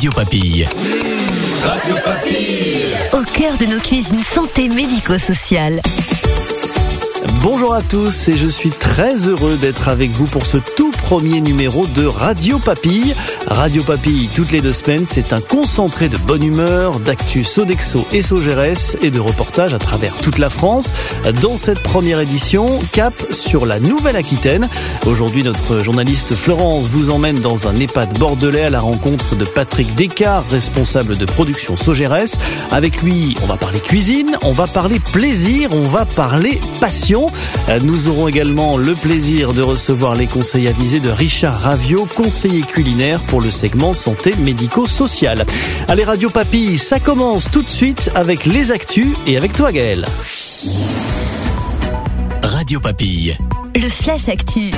Radio Papille. Radio Papille. Au cœur de nos cuisines santé médico-sociales. Bonjour à tous et je suis très heureux d'être avec vous pour ce tout premier numéro de Radio Papille. Radio Papille, toutes les deux semaines, c'est un concentré de bonne humeur, d'actu Sodexo et Sogeres et de reportages à travers toute la France. Dans cette première édition, cap sur la Nouvelle-Aquitaine. Aujourd'hui, notre journaliste Florence vous emmène dans un EHPAD bordelais à la rencontre de Patrick Descartes, responsable de production Sogeres. Avec lui, on va parler cuisine, on va parler plaisir, on va parler passion. Nous aurons également le plaisir de recevoir les conseils avisés de Richard Ravio, conseiller culinaire pour le segment santé médico-social. Allez Radio Papille, ça commence tout de suite avec les actus et avec toi Gaël. Radio Papille. Le Flash Actu.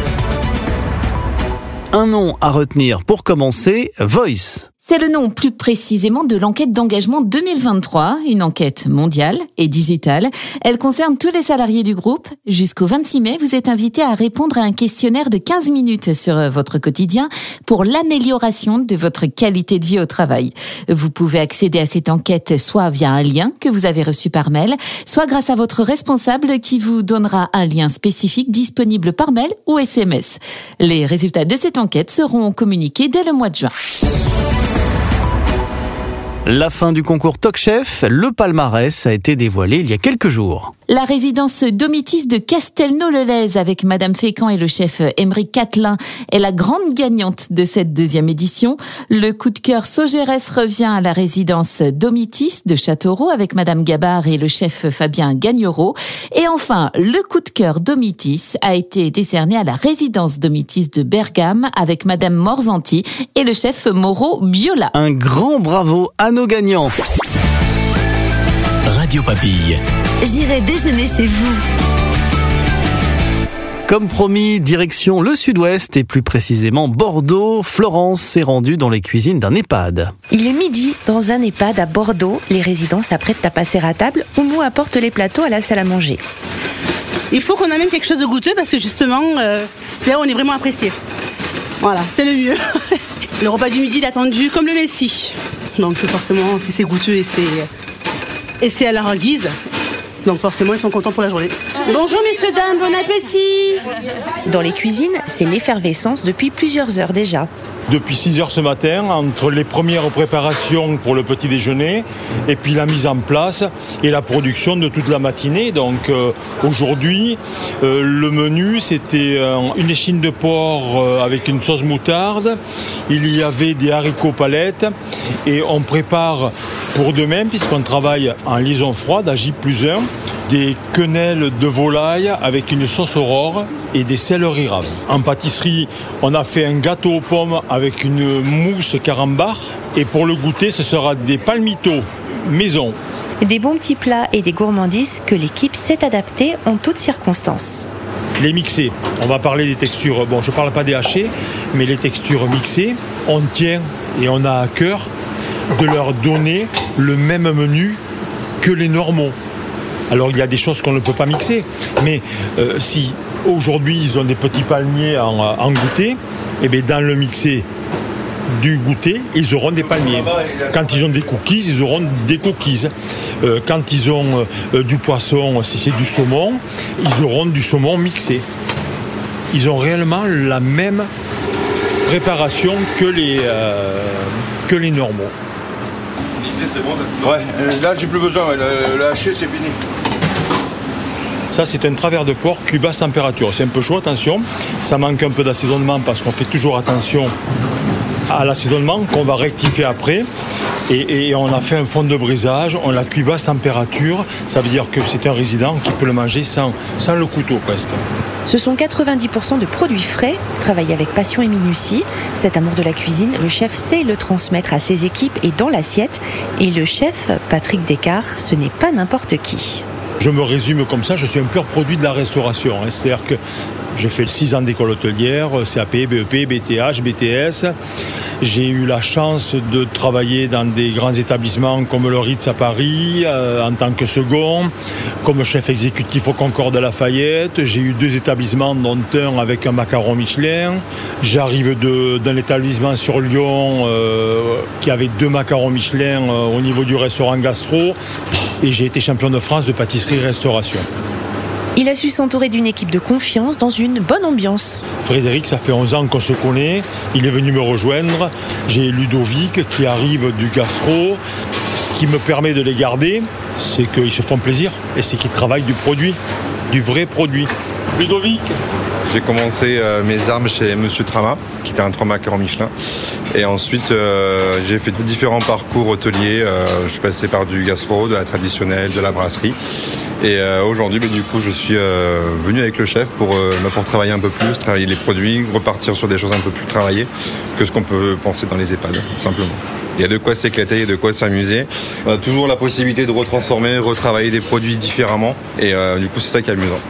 Un nom à retenir pour commencer, Voice. C'est le nom plus précisément de l'enquête d'engagement 2023, une enquête mondiale et digitale. Elle concerne tous les salariés du groupe. Jusqu'au 26 mai, vous êtes invité à répondre à un questionnaire de 15 minutes sur votre quotidien pour l'amélioration de votre qualité de vie au travail. Vous pouvez accéder à cette enquête soit via un lien que vous avez reçu par mail, soit grâce à votre responsable qui vous donnera un lien spécifique disponible par mail ou SMS. Les résultats de cette enquête seront communiqués dès le mois de juin. La fin du concours Talk Chef, le palmarès a été dévoilé il y a quelques jours. La résidence Domitis de Castelnau-le-Lez avec Madame Fécamp et le chef Emery Catelin est la grande gagnante de cette deuxième édition. Le coup de cœur Sogeres revient à la résidence Domitis de Châteauroux avec Madame Gabard et le chef Fabien Gagnereau. Et enfin, le coup de cœur Domitis a été décerné à la résidence Domitis de Bergame avec Madame Morzanti et le chef Moreau Biola. Un grand bravo à nos gagnants. Radio Papille. J'irai déjeuner chez vous. Comme promis, direction le sud-ouest et plus précisément Bordeaux, Florence s'est rendue dans les cuisines d'un EHPAD. Il est midi dans un EHPAD à Bordeaux. Les résidents s'apprêtent à passer à table. Oumou apporte les plateaux à la salle à manger. Il faut qu'on amène quelque chose de goûteux parce que justement, euh, c'est là où on est vraiment apprécié. Voilà, c'est le mieux. le repas du midi est attendu comme le Messie. Donc forcément, si c'est goûteux et c'est et c'est à leur guise, donc forcément, ils sont contents pour la journée. Bonjour messieurs, dames, bon appétit Dans les cuisines, c'est l'effervescence depuis plusieurs heures déjà. Depuis 6 heures ce matin, entre les premières préparations pour le petit déjeuner et puis la mise en place et la production de toute la matinée. Donc euh, aujourd'hui, euh, le menu c'était euh, une échine de porc avec une sauce moutarde. Il y avait des haricots palettes et on prépare pour demain, puisqu'on travaille en liaison froide à J plus 1, des quenelles de volaille avec une sauce aurore et des céleris raves. En pâtisserie, on a fait un gâteau aux pommes avec une mousse carambar. Et pour le goûter, ce sera des palmitos maison. Des bons petits plats et des gourmandises que l'équipe sait adapter en toutes circonstances. Les mixés, on va parler des textures, bon je ne parle pas des hachés, mais les textures mixées, on tient et on a à cœur de leur donner le même menu que les normaux. Alors il y a des choses qu'on ne peut pas mixer, mais euh, si aujourd'hui ils ont des petits palmiers en, en goûter, et bien dans le mixé du goûter, ils auront des palmiers. Quand ils ont des cookies, ils auront des cookies. Euh, quand ils ont euh, du poisson, si c'est du saumon, ils auront du saumon mixé. Ils ont réellement la même préparation que les, que les normaux. Ouais, là j'ai plus besoin, le, le haché c'est fini. Ça, c'est un travers de porc cuit basse température. C'est un peu chaud, attention. Ça manque un peu d'assaisonnement parce qu'on fait toujours attention à l'assaisonnement qu'on va rectifier après. Et, on a fait un fond de brisage, on l'a cuit basse température. Ça veut dire que c'est un résident qui peut le manger sans, sans le couteau presque. Ce sont 90% de produits frais, travaillés avec passion et minutie. Cet amour de la cuisine, le chef sait le transmettre à ses équipes et dans l'assiette. Et le chef, Patrick Descartes, ce n'est pas n'importe qui. Je me résume comme ça, je suis un pur produit de la restauration. hein. C'est-à-dire que J'ai fait 6 ans d'école hôtelière, CAP, BEP, BTH, BTS. J'ai eu la chance de travailler dans des grands établissements comme le Ritz à Paris euh, en tant que second, comme chef exécutif au Concorde de Lafayette. J'ai eu deux établissements, dont un avec un macaron Michelin. J'arrive d'un établissement sur Lyon euh, qui avait deux macarons Michelin euh, au niveau du restaurant gastro. Et j'ai été champion de France de pâtisserie-restauration. Il a su s'entourer d'une équipe de confiance dans une bonne ambiance. Frédéric, ça fait 11 ans qu'on se connaît. Il est venu me rejoindre. J'ai Ludovic qui arrive du gastro. Ce qui me permet de les garder, c'est qu'ils se font plaisir et c'est qu'ils travaillent du produit, du vrai produit. Ludovic J'ai commencé euh, mes armes chez Monsieur Trama, qui était un en Michelin. Et ensuite, euh, j'ai fait différents parcours hôteliers. Euh, je suis passé par du gastro, de la traditionnelle, de la brasserie. Et aujourd'hui, bah, du coup, je suis venu avec le chef pour, bah, pour travailler un peu plus, travailler les produits, repartir sur des choses un peu plus travaillées que ce qu'on peut penser dans les EHPAD, simplement. Il y a de quoi s'éclater, il y a de quoi s'amuser. On a toujours la possibilité de retransformer, retravailler des produits différemment. Et du coup, c'est ça qui est amusant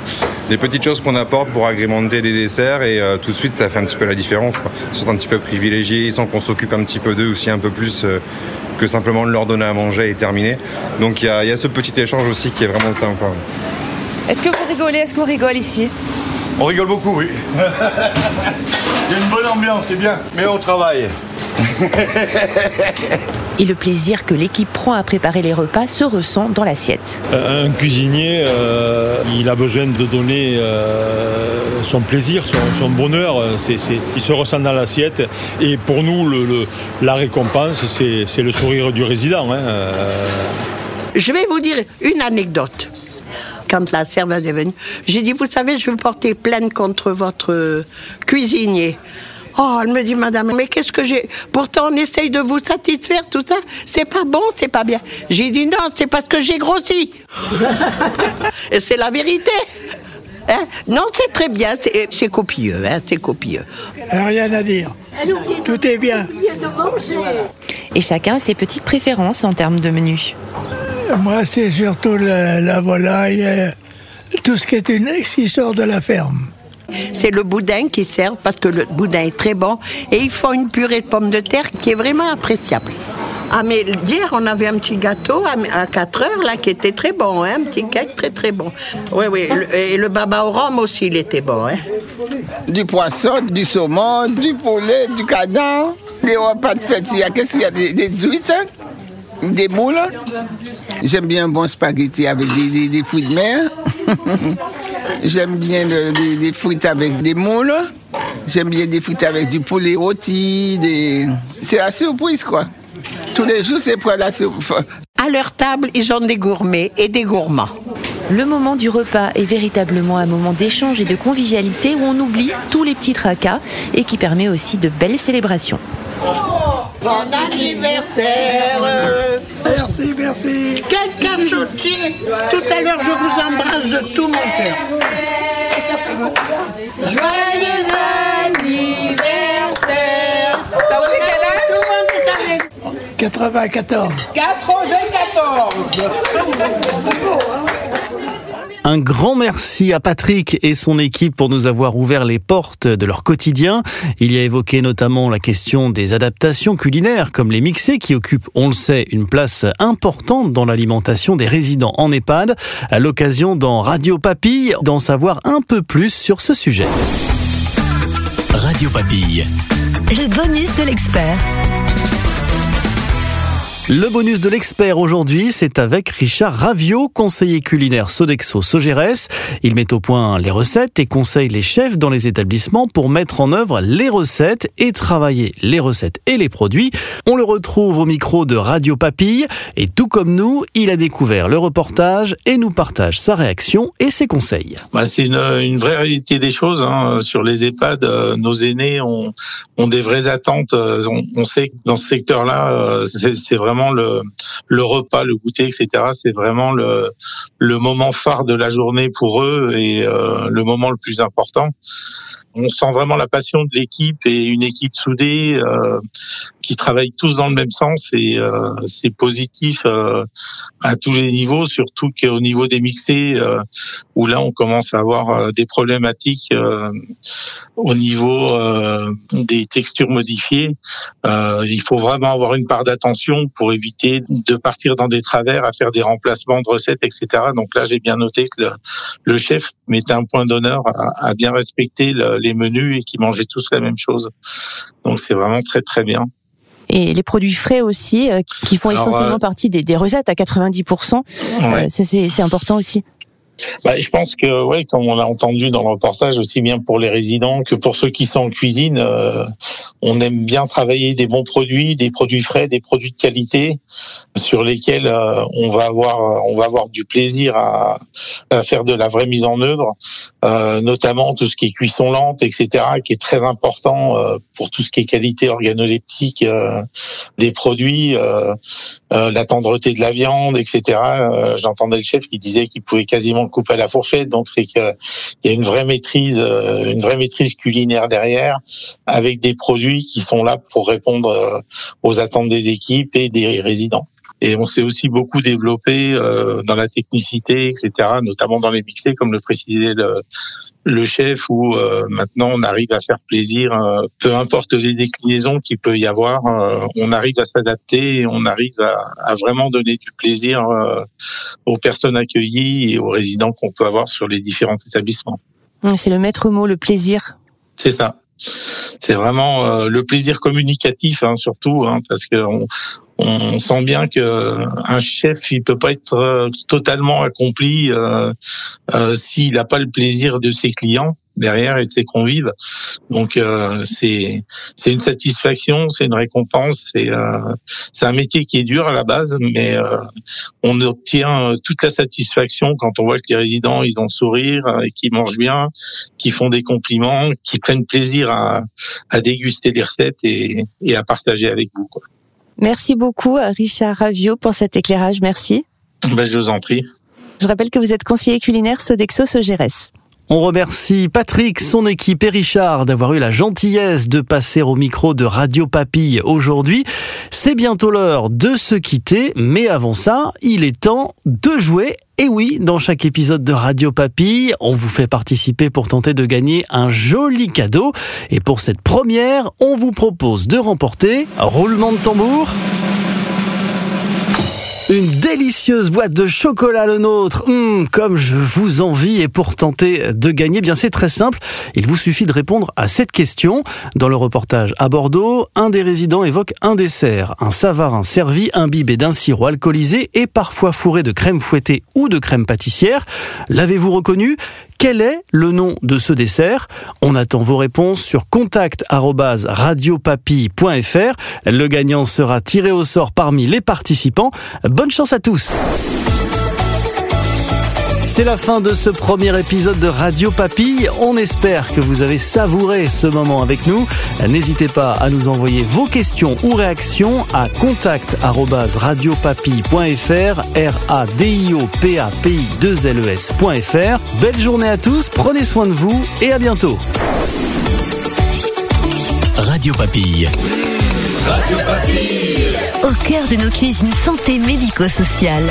des petites choses qu'on apporte pour agrémenter des desserts et euh, tout de suite ça fait un petit peu la différence. Ils sont un petit peu privilégiés, ils sentent qu'on s'occupe un petit peu d'eux aussi un peu plus euh, que simplement de leur donner à manger et terminer. Donc il y, a ce petit échange aussi qui est vraiment sympa. Est-ce que vous rigolez? Est-ce qu'on rigole ici? On rigole beaucoup, oui. il y a une bonne ambiance, c'est bien, mais on travaille. Et le plaisir que l'équipe prend à préparer les repas se ressent dans l'assiette. Euh, un cuisinier, euh, il a besoin de donner euh, son plaisir, son, bonheur. il se ressent dans l'assiette. Et pour nous, la récompense, c'est le sourire du résident. Hein. Je vais vous dire une anecdote quand la serveuse est venue. J'ai dit, vous savez, je vais porter plainte contre votre cuisinier. Oh, elle me dit, madame, mais qu'est-ce que j'ai? Pourtant, on essaye de vous satisfaire, tout ça. C'est pas bon, c'est pas bien. J'ai dit non, c'est parce que j'ai grossi. Et c'est la vérité. Hein? Non, c'est très bien, c'est copieux, hein, c'est copieux. Rien à dire. Tout est bien. Et chacun a ses petites préférences en termes de menu. Moi, c'est surtout la, volaille, euh, tout ce qui, est une, qui sort de la ferme. C'est le boudin qui sert parce que le boudin est très bon. Et ils font une purée de pommes de terre qui est vraiment appréciable. Ah, mais hier, on avait un petit gâteau à 4 heures, là, qui était très bon, hein, un petit cake très, très bon. Oui, oui, et le baba au rhum aussi, il était bon, hein. Du poisson, du saumon, du poulet, du canard, des repas de fête, il y a, qu'est-ce qu'il y a, des, des huîtres, des moules? J'aime bien un bon spaghetti avec des, des fruits de mer. J'aime bien des frites avec des moules. J'aime bien des frites avec du poulet rôti. Des... C'est la surprise, quoi. Tous les jours, c'est pour la surprise. À leur table, ils ont des gourmets et des gourmands. Le moment du repas est véritablement un moment d'échange et de convivialité où on oublie tous les petits tracas et qui permet aussi de belles célébrations. Bon anniversaire Merci, merci Tout à l'heure, je vous embrasse de tout mon cœur. Joyeux anniversaire Ça vous fait quel âge 94. 94 un grand merci à Patrick et son équipe pour nous avoir ouvert les portes de leur quotidien. Il y a évoqué notamment la question des adaptations culinaires comme les mixés qui occupent, on le sait, une place importante dans l'alimentation des résidents en EHPAD. À l'occasion dans Radio Papille d'en savoir un peu plus sur ce sujet. Radio Papille. Le bonus de l'expert. Le bonus de l'expert aujourd'hui, c'est avec Richard Ravio, conseiller culinaire Sodexo Sogeres. Il met au point les recettes et conseille les chefs dans les établissements pour mettre en œuvre les recettes et travailler les recettes et les produits. On le retrouve au micro de Radio Papille et tout comme nous, il a découvert le reportage et nous partage sa réaction et ses conseils. Bah, c'est une, vraie réalité des choses. Hein. Sur les EHPAD, euh, nos aînés ont, des vraies attentes. Euh, on, on sait que dans ce secteur-là, euh, c'est vraiment vraiment le, repas, le goûter, etc. C'est vraiment le, le moment phare de la journée pour eux et euh, le moment le plus important on sent vraiment la passion de l'équipe et une équipe soudée. Euh, qui travaillent tous dans le même sens et euh, c'est positif euh, à tous les niveaux, surtout qu'au niveau des mixés, euh, où là on commence à avoir des problématiques au niveau des textures modifiées. il faut vraiment avoir une part d'attention pour éviter de partir dans des travers, à faire des remplacements de recettes, etc. Donc là j'ai bien noté que le, chef mettait un point d'honneur à, à, bien respecter les menus et qu'ils mangeaient tous la même chose. Donc c'est vraiment très très bien et les produits frais aussi, euh, qui font essentiellement euh, partie des, des, recettes à 90%. Euh, c'est important aussi. Bah, je pense que, ouais, comme on l'a entendu dans le reportage, aussi bien pour les résidents que pour ceux qui sont en cuisine, euh, on aime bien travailler des bons produits, des produits frais, des produits de qualité, sur lesquels euh, on va avoir, on va avoir du plaisir à, à faire de la vraie mise en œuvre, euh, notamment tout ce qui est cuisson lente, etc., qui est très important euh, pour tout ce qui est qualité organoleptique euh, des produits, la tendreté de la viande, etc. J'entendais le chef qui disait qu'il pouvait quasiment coupe à la fourchette. Donc c'est qu'il y a une vraie maîtrise, euh, une vraie maîtrise culinaire derrière, avec des produits qui sont là pour répondre euh, aux attentes des équipes et des résidents. Et on s'est aussi beaucoup développé euh, dans la technicité, etc., notamment dans les mixés, comme le précisait le, le chef où euh, maintenant on arrive à faire plaisir, euh, peu importe les déclinaisons qu'il peut y avoir, on arrive à s'adapter et on arrive à, à, vraiment donner du plaisir aux personnes accueillies et aux résidents qu'on peut avoir sur les différents établissements. C'est le maître mot, le plaisir. C'est ça. C'est vraiment le plaisir communicatif, hein, surtout, hein, parce que on, on sent bien que un chef il peut pas être euh, totalement accompli euh, euh, s'il n'a pas le plaisir de ses clients derrière et de ses convives. Donc c'est c'est une satisfaction, c'est une récompense, c'est c'est un métier qui est dur à la base, mais on obtient toute la satisfaction quand on voit que les résidents ils ont le sourire et qu'ils mangent bien, qu'ils font des compliments, qu'ils prennent plaisir à, à déguster les recettes et, et à partager avec vous. Quoi. Merci beaucoup, Richard Ravio, pour cet éclairage. Merci. Ben, je vous en prie. Je rappelle que vous êtes conseiller culinaire Sodexo Sogeres. On remercie Patrick, son équipe et Richard d'avoir eu la gentillesse de passer au micro de Radio Papille aujourd'hui. C'est bientôt l'heure de se quitter, mais avant ça, il est temps de jouer. Et oui, dans chaque épisode de Radio Papille, on vous fait participer pour tenter de gagner un joli cadeau. Et pour cette première, on vous propose de remporter roulement de tambour. Une délicieuse boîte de chocolat le nôtre, hum, comme je vous envie. Et pour tenter de gagner, bien c'est très simple, il vous suffit de répondre à cette question. Dans le reportage à Bordeaux, un des résidents évoque un dessert, un savarin servi imbibé d'un sirop alcoolisé et parfois fourré de crème fouettée ou de crème pâtissière. L'avez-vous reconnu? Quel est le nom de ce dessert? On attend vos réponses sur contact@radiopapille.fr. Le gagnant sera tiré au sort parmi les participants. Bonne chance à tous. C'est la fin de ce premier épisode de Radio Papille. On espère que vous avez savouré ce moment avec nous. N'hésitez pas à nous envoyer vos questions ou réactions à contact@radiopapille.fr r a d i o p a p i 2 l e s.fr. Belle journée à tous, prenez soin de vous et à bientôt. Radio Papille. Radio Papille. Au cœur de nos cuisines santé médico-sociales.